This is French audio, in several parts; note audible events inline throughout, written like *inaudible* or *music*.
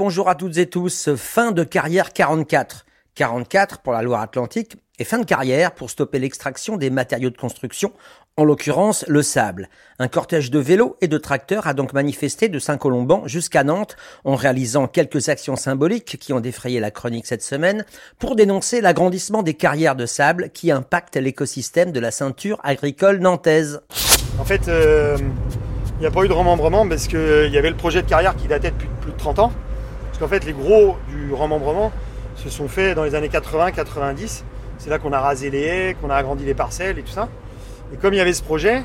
Bonjour à toutes et tous, fin de carrière 44. 44 pour la Loire-Atlantique et fin de carrière pour stopper l'extraction des matériaux de construction, en l'occurrence le sable. Un cortège de vélos et de tracteurs a donc manifesté de Saint-Colomban jusqu'à Nantes en réalisant quelques actions symboliques qui ont défrayé la chronique cette semaine pour dénoncer l'agrandissement des carrières de sable qui impactent l'écosystème de la ceinture agricole nantaise. En fait, euh, il n'y a pas eu de remembrement parce qu'il y avait le projet de carrière qui datait depuis plus de 30 ans. Parce qu'en fait, les gros du remembrement se sont faits dans les années 80-90. C'est là qu'on a rasé les haies, qu'on a agrandi les parcelles et tout ça. Et comme il y avait ce projet,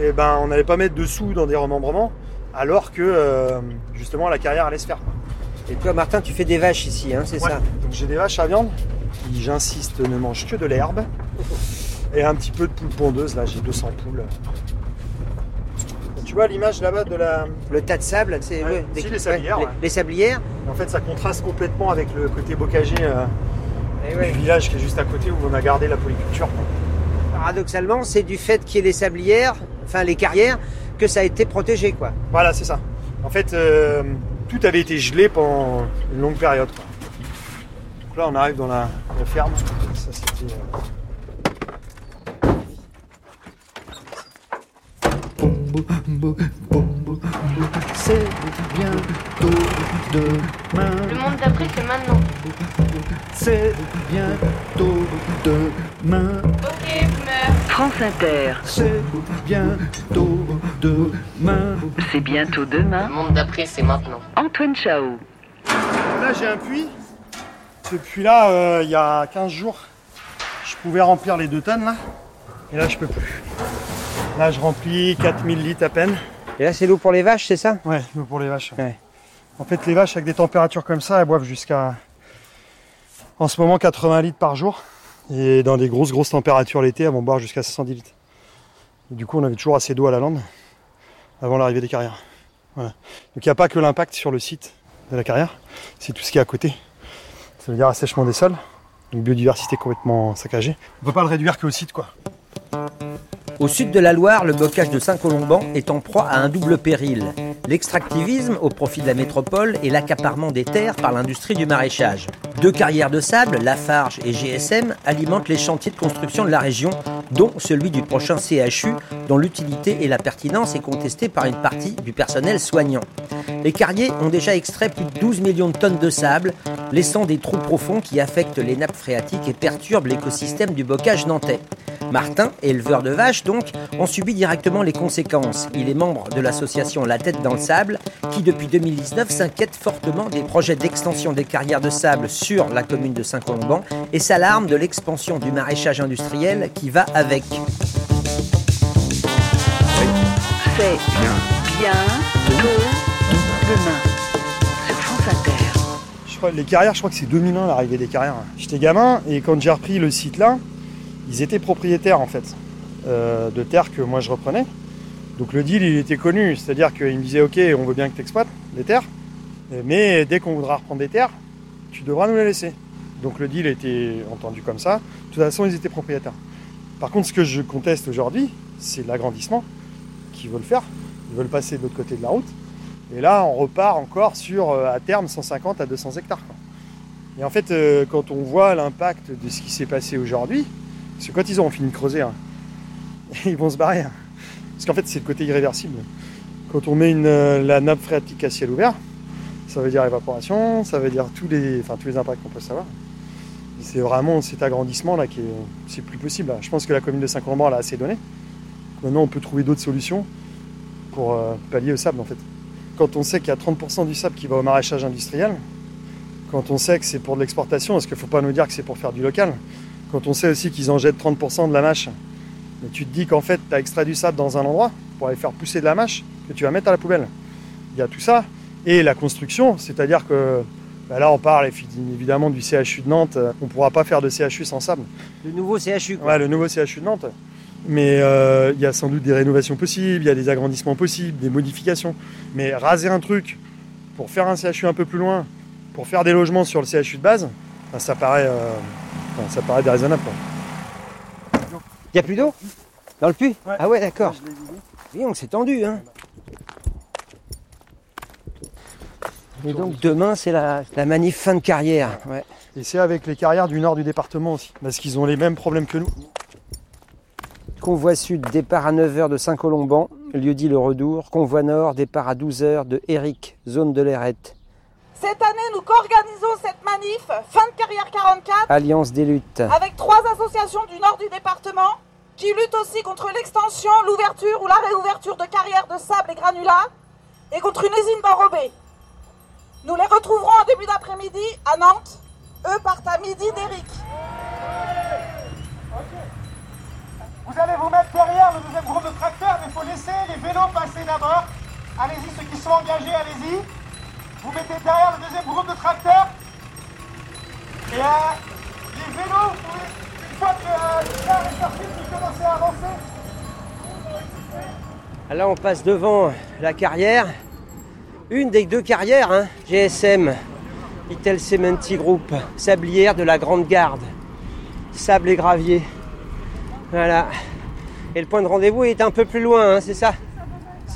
eh ben, on n'allait pas mettre de sous dans des remembrements, alors que euh, justement la carrière allait se faire. Et toi, Martin, tu fais des vaches ici, hein, c'est Ouais. ça Donc j'ai des vaches à viande qui, j'insiste, ne mangent que de l'herbe. Et un petit peu de poules pondeuses, là j'ai 200 poules. Tu vois l'image là-bas de la. Le tas de sable, c'est Ouais, les sablières, les, ouais. les sablières. En fait ça contraste complètement avec le côté bocager euh, Eh du village qui est juste à côté où on a gardé la polyculture. Paradoxalement, c'est du fait qu'il y ait les sablières, enfin les carrières, que ça a été protégé, quoi. Voilà, c'est ça. En fait, euh, tout avait été gelé pendant une longue période. quoi. Donc là, on arrive dans la, la ferme. Ça, c'était. euh, C'est bientôt demain. Le monde d'après, c'est maintenant. C'est bientôt demain. Ok, boomer. France Inter, C'est bientôt demain. c'est bientôt Le demain. monde d'après, c'est maintenant. Antoine Chao. Là, j'ai un puits. Ce puits-là, euh, il y a 15 jours, je pouvais remplir les 2 tonnes là. Et là, je peux plus. Là, je remplis 4000 litres à peine. Et là, c'est l'eau pour les vaches, c'est ça? Ouais, l'eau pour les vaches. Ouais. En fait, les vaches avec des températures comme ça, elles boivent jusqu'à en ce moment 80 litres par jour. Et dans des grosses grosses températures l'été, elles vont boire jusqu'à 70 litres. Et du coup, on avait toujours assez d'eau à la lande avant l'arrivée des carrières. Voilà. Donc il n'y a pas que l'impact sur le site de la carrière, c'est tout ce qui est à côté. Ça veut dire assèchement des sols, donc biodiversité complètement saccagée. On peut pas le réduire qu'au site quoi. Au sud de la Loire, le bocage de Saint-Colomban est en proie à un double péril. L'extractivisme au profit de la métropole et l'accaparement des terres par l'industrie du maraîchage. Deux carrières de sable, Lafarge et GSM, alimentent les chantiers de construction de la région, dont celui du prochain CHU, dont l'utilité et la pertinence est contestée par une partie du personnel soignant. Les carriers ont déjà extrait plus de 12 millions de tonnes de sable, laissant des trous profonds qui affectent les nappes phréatiques et perturbent l'écosystème du bocage nantais. Martin, éleveur de vaches donc, en subit directement les conséquences. Il est membre de l'association La Tête dans le Sable, qui depuis 2019 s'inquiète fortement des projets d'extension des carrières de sable sur la commune de Saint-Colomban et s'alarme de l'expansion du maraîchage industriel qui va avec. C'est bientôt demain. Sur France Inter. Je crois, les carrières, je crois que c'est 2001 l'arrivée des carrières. J'étais gamin et quand j'ai repris le site là, ils étaient propriétaires en fait euh, de terres que moi je reprenais. Donc le deal il était connu, c'est-à-dire qu'ils me disaient ok on veut bien que tu exploites les terres, mais dès qu'on voudra reprendre des terres, tu devras nous les laisser. Donc le deal était entendu comme ça. De toute façon ils étaient propriétaires. Par contre ce que je conteste aujourd'hui, c'est l'agrandissement qu'ils veulent faire. Ils veulent passer de l'autre côté de la route. Et là, on repart encore sur, euh, à terme, 150 à 200 hectares. Et en fait, euh, quand on voit l'impact de ce qui s'est passé aujourd'hui, parce que quand ils auront fini de creuser, hein, *laughs* ils vont se barrer. hein. Parce qu'en fait, c'est le côté irréversible. Quand on met euh, la nappe phréatique à ciel ouvert, ça veut dire évaporation, ça veut dire tous les, impacts qu'on peut savoir. C'est vraiment cet agrandissement là qui est, c'est plus possible. là. Je pense que la commune de Saint-Colomban a assez donné. Maintenant, on peut trouver d'autres solutions pour euh, pallier au sable en fait quand on sait qu'il y a 30% du sable qui va au maraîchage industriel, quand on sait que c'est pour de l'exportation, parce qu'il ne faut pas nous dire que c'est pour faire du local, quand on sait aussi qu'ils en jettent 30% de la mâche, et tu te dis qu'en fait tu as extrait du sable dans un endroit pour aller faire pousser de la mâche que tu vas mettre à la poubelle. Il y a tout ça. Et la construction, c'est-à-dire que bah là on parle évidemment du CHU de Nantes, on ne pourra pas faire de CHU sans sable. Le nouveau CHU, quoi. Ouais, le nouveau CHU de Nantes. Mais euh, il y a sans doute des rénovations possibles, il y a des agrandissements possibles, des modifications. Mais raser un truc pour faire un CHU un peu plus loin, pour faire des logements sur le CHU de base, ben, ça paraît, euh, ça paraît déraisonnable. quoi. Il n'y a plus d'eau Dans le puits? Ouais. Ah ouais, d'accord. Dis donc, c'est tendu, hein Et donc demain, c'est la, la manif fin de carrière. Ouais. Et c'est avec les carrières du nord du département aussi, parce qu'ils ont les mêmes problèmes que nous. Convoi sud, départ à 9h de Saint-Colomban, lieu dit le Redour. Convoi nord, départ à 12h de Eric, zone de l'Errette. Cette année, nous co-organisons cette manif, fin de carrière 44, Alliance des luttes. avec trois associations du nord du département qui luttent aussi contre l'extension, l'ouverture ou la réouverture de carrières de sable et granulats et contre une usine d'enrobés. Nous les retrouverons en début d'après-midi à Nantes. Eux partent à midi d'Eric. Vous allez vous mettre derrière le deuxième groupe de tracteurs, mais il faut laisser les vélos passer d'abord. Allez-y, ceux qui sont engagés, allez-y. Vous mettez derrière le deuxième groupe de tracteurs. Et euh, les vélos, une fois que euh, le char est sorti, vous commencez à avancer. Là, on passe devant la carrière. Une des deux carrières, hein, GSM, Itel Cementi Group, sablière de la Grande Garde. Sable et gravier. Voilà. Et le point de rendez-vous est un peu plus loin, hein, c'est ça?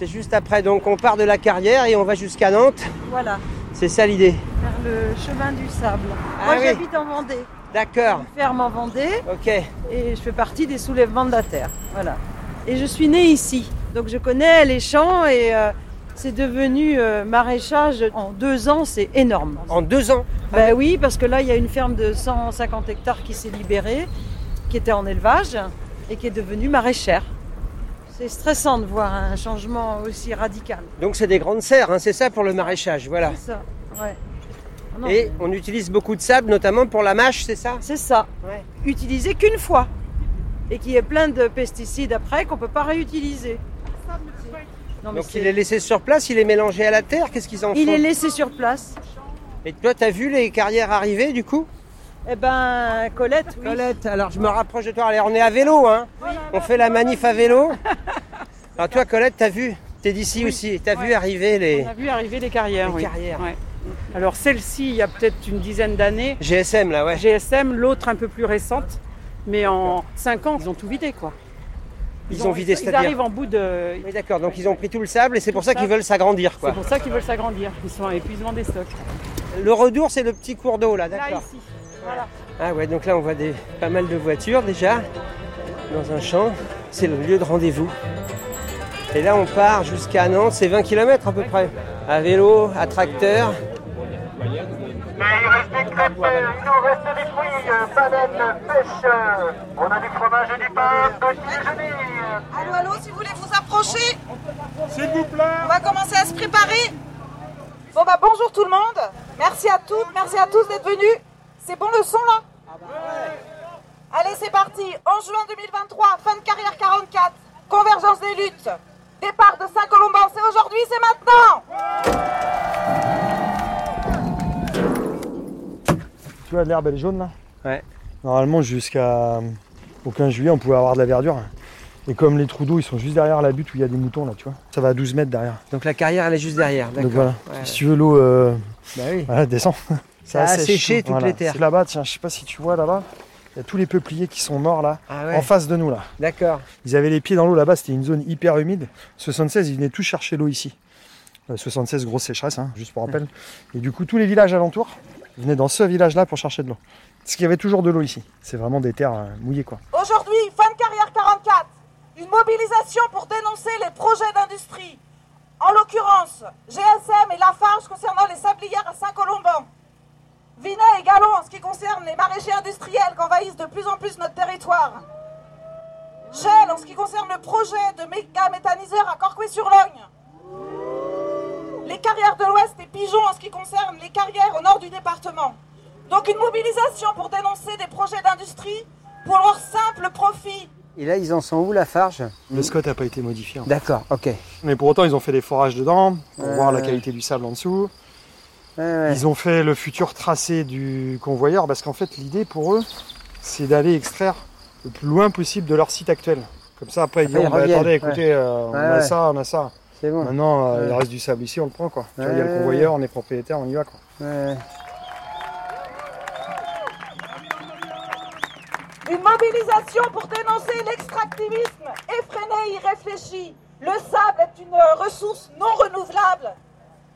C'est juste après. Donc on part de la carrière et on va jusqu'à Nantes. Voilà, C'est ça l'idée. vers le chemin du sable. Ah Moi oui. j'habite en Vendée, D'accord. ferme en Vendée Ok. et je fais partie des soulèvements de la terre. Voilà. Et je suis née ici, donc je connais les champs et euh, c'est devenu euh, maraîchage en deux ans, c'est énorme. En deux ans? Ben oui, parce que là il y a une ferme de 150 hectares qui s'est libérée, qui était en élevage et qui est devenue maraîchère. C'est stressant de voir un changement aussi radical. Donc c'est des grandes serres, hein, c'est ça pour le maraîchage. Voilà. C'est ça, ouais. Ah non, Et on utilise beaucoup de sable, notamment pour la mâche, c'est ça? C'est ça. Ouais. Utilisé qu'une fois. Et qui est plein de pesticides après qu'on ne peut pas réutiliser. Non, Donc il est laissé sur place, il est mélangé à la terre, qu'est-ce qu'ils en il font? est laissé sur place. Et toi, t'as vu les carrières arriver du coup? Eh ben, Colette, oui. Colette, alors je me rapproche de toi. Allez, on est à vélo, hein On fait la manif à vélo. Alors *laughs* toi, Colette, t'as vu? T'es d'ici aussi. T'as vu arriver les, On a vu arriver les carrières, les oui. carrières Ouais. Alors celle-ci, il y a peut-être une dizaine d'années. GSM là, ouais. GSM, l'autre un peu plus récente. Mais en 5 ans, ils ont tout vidé, quoi. Ils ont vidé, Ils c'est-à-dire arrivent en bout de... Oui, d'accord. Donc ils ont pris tout le sable et c'est pour ça qu'ils veulent s'agrandir, C'est quoi. pour ça qu'ils veulent s'agrandir. Ils sont à épuisement des stocks. Le Redour, c'est le petit cours d'eau là, Là, d'accord. ici. Voilà. Ah ouais, donc là on voit des, pas mal de voitures déjà dans un champ. C'est le lieu de rendez-vous. Et là on part jusqu'à Nantes, c'est 20 km à peu près. À vélo, à tracteur. Mais il reste des crêpes, euh, il nous reste des fruits, euh, bananes, pêche. euh, On a du fromage et du pain, petit déjeuner. Allô, allô, si vous voulez vous approcher, S'il vous plaît. on va commencer à se préparer. Bon bah bonjour tout le monde. Merci à toutes, merci à tous d'être venus. C'est bon le son là Allez c'est parti. 11 juin 2023, fin de carrière 44. Convergence des luttes. Départ de Saint-Colomban. C'est aujourd'hui, c'est maintenant. Tu vois, l'herbe elle est jaune là Ouais. Normalement, jusqu'à au 15 juillet, on pouvait avoir de la verdure. Et comme les trous d'eau, ils sont juste derrière la butte où il y a des moutons là, tu vois. Ça va à 12 mètres derrière. Donc la carrière elle est juste derrière, d'accord. Donc voilà. Ouais. Si tu veux l'eau, euh, Bah oui. voilà, descend. *laughs* Ça a séché tout. toutes les terres. C'est là-bas, tiens, je sais pas si tu vois là-bas. Il y a tous les peupliers qui sont morts là, Ah ouais. en face de nous là. D'accord. Ils avaient les pieds dans l'eau là-bas, c'était une zone hyper humide. 76, ils venaient tous chercher l'eau ici. Euh, 76, grosse sécheresse, hein, juste pour rappel. Et du coup, tous les villages alentours venaient dans ce village-là pour chercher de l'eau. Parce qu'il y avait toujours de l'eau ici. C'est vraiment des terres euh, mouillées quoi. Aujourd'hui, fin de carrière 44. Une mobilisation pour dénoncer les projets d'industrie. En l'occurrence, GSM et Lafarge concernant les sablières à Saint-Colomban. Vinet et Galon en ce qui concerne les maraîchers industriels qui envahissent de plus en plus notre territoire. Shell en ce qui concerne le projet de méga méthaniseur à Corcoué-sur-Logne. Les carrières de l'Ouest et Pigeon en ce qui concerne les carrières au nord du département. Donc une mobilisation pour dénoncer des projets d'industrie pour leur simple profit. Et là ils en sont où la farge? Le Scott n'a pas été modifié. en fait. D'accord, ok. Mais pour autant, ils ont fait des forages dedans pour Ouais, voir la qualité du sable en dessous. Ouais. Ils ont fait le futur tracé du convoyeur parce qu'en fait, l'idée pour eux, c'est d'aller extraire le plus loin possible de leur site actuel. Comme ça, après, ils Après, ils bah, attendez, écoutez, euh, on Ouais, a ouais. ça, on a ça. C'est bon. Maintenant, euh, Ouais. il reste du sable ici, on le prend quoi. Tu vois, il y a le convoyeur, on est propriétaire, on y va quoi. Ouais. Une mobilisation pour dénoncer l'extractivisme effréné et irréfléchi. Le sable est une ressource non renouvelable.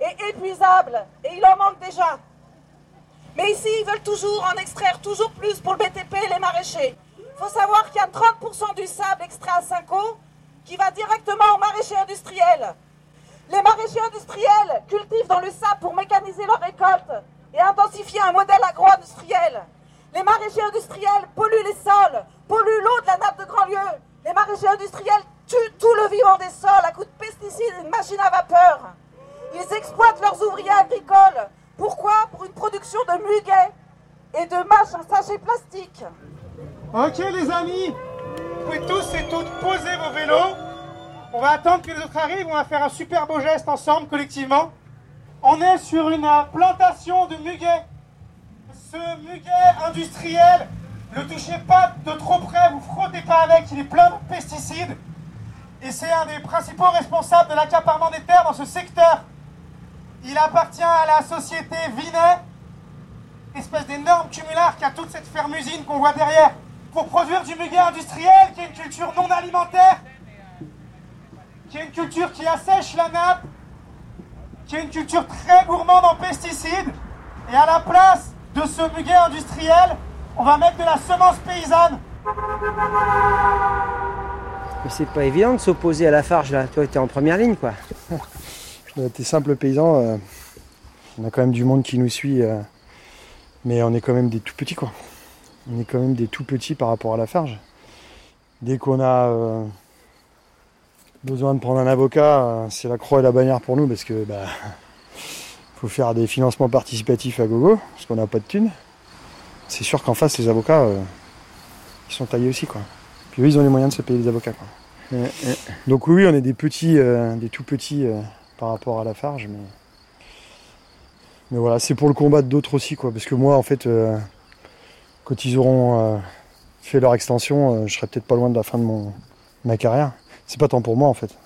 Est épuisable et il en manque déjà. Mais ici, ils veulent toujours en extraire toujours plus pour le BTP et les maraîchers. Il faut savoir qu'il y a 30% du sable extrait à Cinco qui va directement aux maraîchers industriels. Les maraîchers industriels cultivent dans le sable pour mécaniser leur récolte et intensifier un modèle agro-industriel. Les maraîchers industriels polluent les sols, polluent l'eau de la nappe de Grandlieu. Les maraîchers industriels tuent tout le vivant des sols à coups de pesticides et de machines à vapeur. Ils exploitent leurs ouvriers agricoles. Pourquoi? Pour une production de muguet et de mâches en sachet plastique. Ok les amis, vous pouvez tous et toutes poser vos vélos. On va attendre que les autres arrivent, on va faire un super beau geste ensemble, collectivement. On est sur une plantation de muguet. Ce muguet industriel, ne touchez pas de trop près, vous frottez pas avec, il est plein de pesticides. Et c'est un des principaux responsables de l'accaparement des terres dans ce secteur. Il appartient à la société Vinet, espèce d'énorme cumulard qui a toute cette ferme-usine qu'on voit derrière, pour produire du muguet industriel, qui est une culture non alimentaire, qui est une culture qui assèche la nappe, qui est une culture très gourmande en pesticides. Et à la place de ce muguet industriel, on va mettre de la semence paysanne. Mais c'est pas évident de s'opposer à la farge là. Toi, t'es en première ligne quoi. *laughs* T'es simple paysan, euh, on a quand même du monde qui nous suit, euh, mais on est quand même des tout petits quoi. On est quand même des tout petits par rapport à la farge. Dès qu'on a euh, besoin de prendre un avocat, c'est la croix et la bannière pour nous parce que bah faut faire des financements participatifs à gogo, parce qu'on n'a pas de thunes. C'est sûr qu'en face les avocats ils sont taillés aussi quoi. Puis eux ils ont les moyens de se payer les avocats quoi. Donc oui, on est des petits, euh, des tout petits euh, par rapport à la farge, mais mais voilà, c'est pour le combat d'autres aussi quoi, parce que moi en fait, euh, quand ils auront euh, fait leur extension, euh, je serai peut-être pas loin de la fin de mon ma carrière. C'est pas tant pour moi en fait,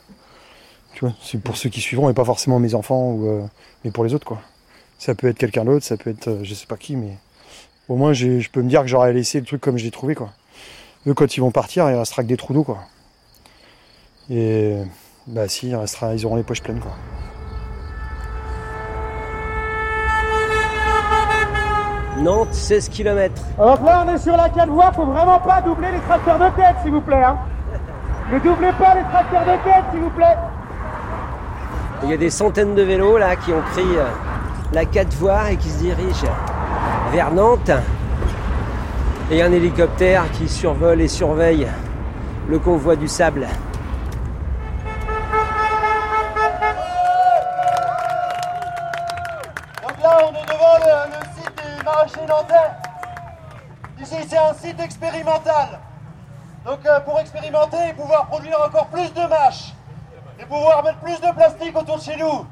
tu vois, c'est pour ceux qui suivront et pas forcément mes enfants ou mais pour les autres quoi. Ça peut être quelqu'un d'autre, ça peut être je sais pas qui, mais au moins je peux me dire que j'aurais laissé le truc comme je l'ai trouvé quoi. Eux quand ils vont partir, il restera que des trous d'eau quoi. Et bah si, il restera, ils auront les poches pleines quoi. Nantes, 16 km. Alors là, on est sur la 4 voies, faut vraiment pas doubler les tracteurs de tête, s'il vous plaît. hein. Ne doublez pas les tracteurs de tête, s'il vous plaît. Il y a des centaines de vélos là qui ont pris euh, la 4 voies et qui se dirigent vers Nantes. Et un hélicoptère qui survole et surveille le convoi du sable. Pouvoir produire encore plus de mâches et pouvoir mettre plus de plastique autour de chez nous.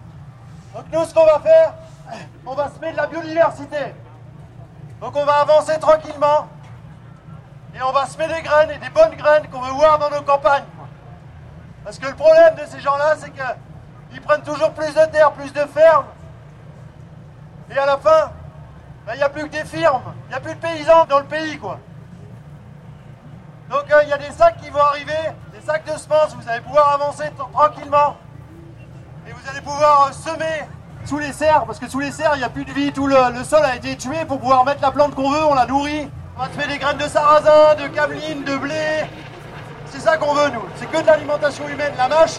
Donc nous, ce qu'on va faire, on va semer de la biodiversité. Donc on va avancer tranquillement et on va semer des graines et des bonnes graines qu'on veut voir dans nos campagnes. Parce que le problème de ces gens-là, c'est qu'ils prennent toujours plus de terre, plus de fermes. Et à la fin, ben, il n'y a plus que des firmes, il n'y a plus de paysans dans le pays, quoi. Donc euh, il y a des sacs qui vont arriver, des sacs de semences, vous allez pouvoir avancer tranquillement. Et vous allez pouvoir euh, semer sous les serres, parce que sous les serres, il n'y a plus de vie, tout le, le sol a été tué pour pouvoir mettre la plante qu'on veut, on la nourrit. On va semer des graines de sarrasin, de cameline, de blé. C'est ça qu'on veut, nous. C'est que de l'alimentation humaine. La mâche,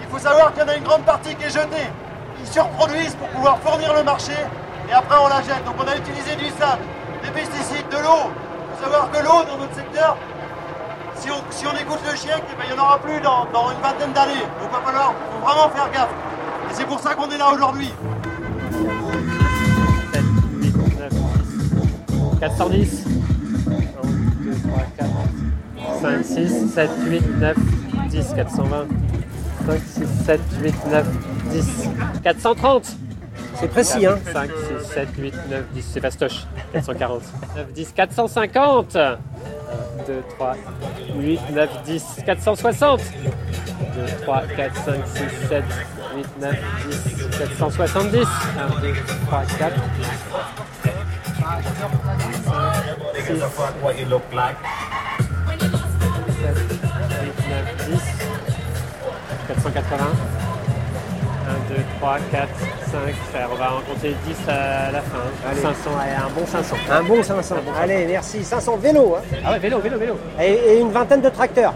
il faut savoir qu'il y en a une grande partie qui est jetée. Ils surproduisent pour pouvoir fournir le marché et après on la jette. Donc on a utilisé du sable, des pesticides, de l'eau. Il faut savoir que l'eau dans notre secteur, si on, si on écoute le chien, eh ben, il n'y en aura plus dans, dans une vingtaine d'années. Donc il va falloir faut vraiment faire gaffe. Et c'est pour ça qu'on est là aujourd'hui. 410 1, 2, 3, 4, 5, 6, 7, 8, 9, 10, 420, 5, 6, 7, 8, 9, 10, 430 C'est précis, hein 5, 6, 7, 8, 9, 10, c'est fastoche. 440. 9, 10, 450 1, 2, 3, 8, 9, 10, 460 2, 3, 4, 5, 6, 7, 8, 9, 10, 470 1, 2, 3, 4 8, 9, 10, 480, 1, 2, 3, 4, 5, frère. On va en compter 10 à la fin. Allez. 500, allez, un bon 500. Un bon 500. Allez, merci. 500 vélos. hein. Ah ouais, vélo, vélo, vélo. Et, et une vingtaine de tracteurs.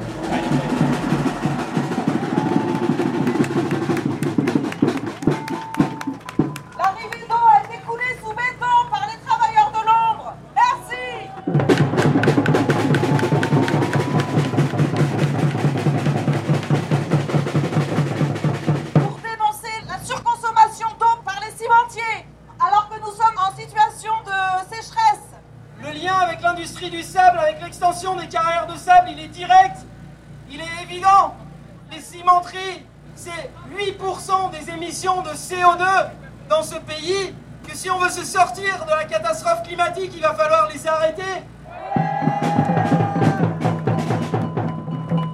Se sortir de la catastrophe climatique, il va falloir les arrêter.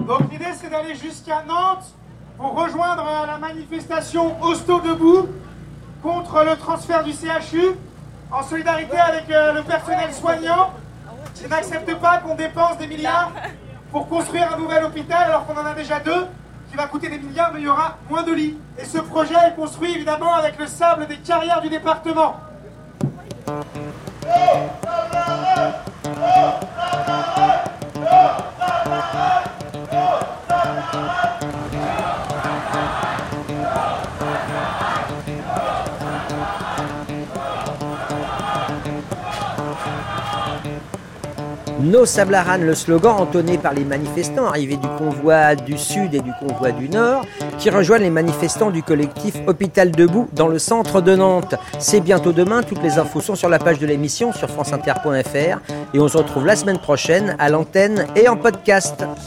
Donc l'idée c'est d'aller jusqu'à Nantes pour rejoindre la manifestation Hosto debout contre le transfert du CHU en solidarité avec euh, le personnel soignant qui n'accepte pas qu'on dépense des milliards pour construire un nouvel hôpital alors qu'on en a déjà deux qui va coûter des milliards mais il y aura moins de lits. Et ce projet est construit évidemment avec le sable des carrières du département. Nos Sablaranes, le slogan entonné par les manifestants arrivés du convoi du Sud et du convoi du Nord, qui rejoignent les manifestants du collectif Hôpital Debout dans le centre de Nantes. C'est bientôt demain, toutes les infos sont sur la page de l'émission sur franceinter.fr et on se retrouve la semaine prochaine à l'antenne et en podcast.